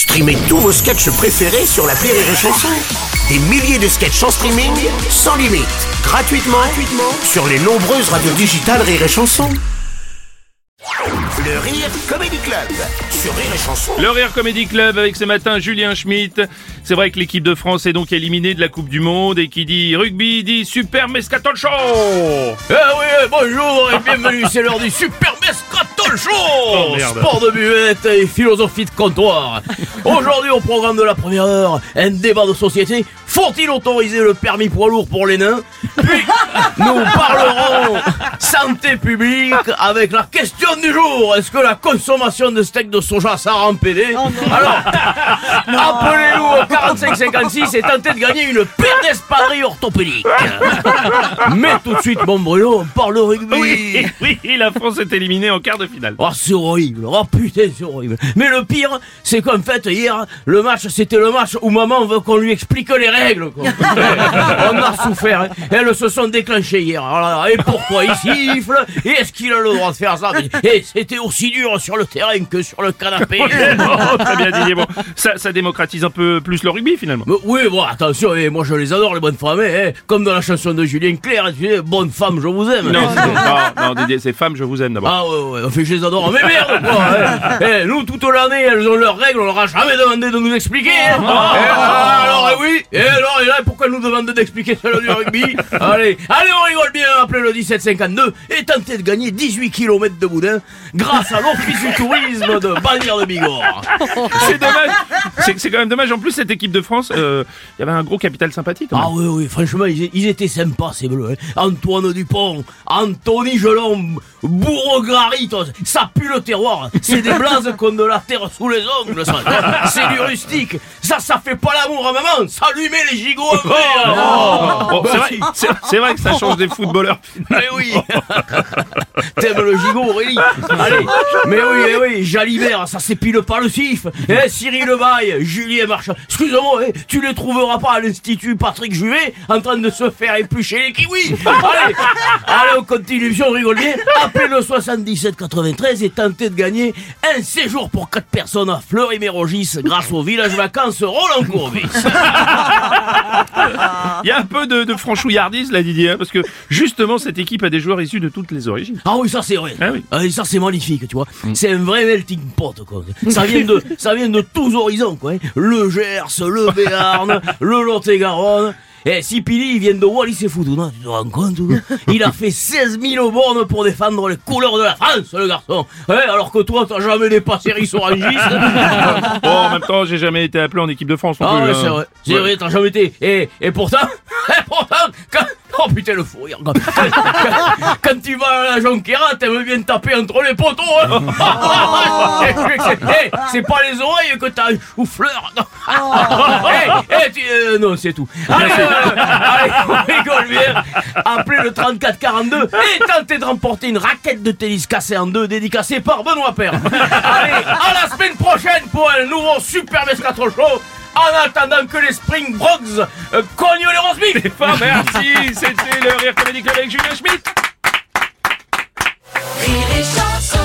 Streamez tous vos sketchs préférés sur la Rire et Chanson. Des milliers de sketchs en streaming, sans limite, gratuitement, gratuitement sur les nombreuses radios digitales Rire et Chanson. Le Rire Comedy Club sur Rire et Chanson. Le Rire Comedy Club avec ce matin Julien Schmitt. C'est vrai que l'équipe de France est donc éliminée de la Coupe du Monde et qui dit rugby dit Super Mescaton Show Eh oui, bonjour et bienvenue, c'est l'heure du Super Mescaton Show Oh. Sport de buvette et philosophie de comptoir. Aujourd'hui au programme de la première heure, un débat de société. Faut-il autoriser le permis poids lourd pour les nains Puis nous parlerons santé publique avec la question du jour. Est-ce que la consommation de steak de soja ça rend pédé Alors, appelez-nous au 4556 et tentez de gagner une paire d'espadrilles orthopédiques. Mais tout de suite, mon Bruno, on parle de rugby. Oui, oui, la France est éliminée en quart de finale. Oh, c'est horrible. Oh putain, c'est horrible. Mais le pire, c'est qu'en fait, hier, le match, c'était le match où maman veut qu'on lui explique les règles. Quoi. On a souffert. hein. Elles se sont déclenchées hier. Alors là, et pourquoi il siffle? Et est-ce qu'il a le droit de faire ça? Et c'était aussi dur sur le terrain que sur le canapé. Oh, très bien Didier. Bon, ça, ça démocratise un peu plus le rugby finalement. Mais oui, bon, attention, eh, moi je les adore, les bonnes femmes, eh, comme dans la chanson de Julien Clerc, tu sais, bonne femme, je vous aime. Non, c'est- non, non, Didier, c'est femme, je vous aime d'abord. Ah ouais, ouais, enfin je les adore. Mais merde quoi hein. Eh, Nous, toute l'année, elles ont leurs règles, on leur a jamais demandé de nous expliquer hein. Ah. Eh, alors, eh oui, et alors, et là, pourquoi nous demandent d'expliquer celle du rugby Allez, allez, on rigole bien, appelez le 1752 et tentez de gagner 18 km de boudin grâce à l'Office du tourisme de Bagnères de Bigorre. C'est dommage. C'est quand même dommage. En plus, cette équipe de France, euh, il y avait un gros capital sympathique. quand même. Ah oui, oui, franchement, ils, ils étaient sympas, ces bleus. hein. Antoine Dupont, Anthony Gelon, Bourreau-Grary, toi, ça pue le terroir. C'est des blazes qu'on de la terre sous les ongles, ça. C'est du rustique. Ça, ça fait pas l'amour à maman. Ça lui met les gigots hein. Bon, c'est Bah, c'est- vrai que ça change des footballeurs. Mais oui T'aimes le gigot, Aurélie Allez Mais oui, mais oui, Jalibert, ça s'épile pas le sif Eh, Cyril Lebaille, Julien Marchand. Excuse-moi, eh, tu les trouveras pas à l'Institut Patrick Juvet en train de se faire éplucher les kiwis. Allez Allez, on continue, si on rigole bien. Appelez le 77 93 et tentez de gagner un séjour pour 4 personnes à Fleury-Mérogis grâce au village vacances Roland Courbis Il y a un peu de, de franchouillardise là, Didier, hein, parce que justement, cette équipe a des joueurs issus de toutes les origines. Ah oui, ça c'est vrai. Ah oui. et ça c'est magnifique, tu vois. C'est un vrai melting pot, quoi. Ça vient de, ça vient de tous horizons, quoi. hein. Le Gers, le Béarn, le Lot-et-Garonne. Et si Pili, il vient de Wallis et Futuna, tu te rends compte, Il a fait 16 000 bornes pour défendre les couleurs de la France, le garçon. Ouais, alors que toi, t'as jamais dépassé Rissorangis. Bon, en même temps, j'ai jamais été appelé en équipe de France. non Ah plus, ouais, hein. c'est vrai, c'est vrai, t'as jamais été. Et, et pourtant, et pourtant, quand, oh putain le fou rire. Quand, tu vas à la Jonquera, t'aimes bien taper entre les poteaux. Hein. C'est- eh, c'est pas les oreilles que t'as un chou-fleur. non. Eh, eh, tu- euh, non, c'est tout. Allez, euh, allez, on rigole bien. Appelez le 3442 et tentez de remporter une raquette de tennis cassée en deux dédicacée par Benoît Père. Allez, à la semaine prochaine pour un nouveau Super Mescatro Show. En attendant que les Spring Brogs euh, cognent les. Enfin, merci, c'était le Rire Comedy Club avec Julien Schmitt. Rire et chanson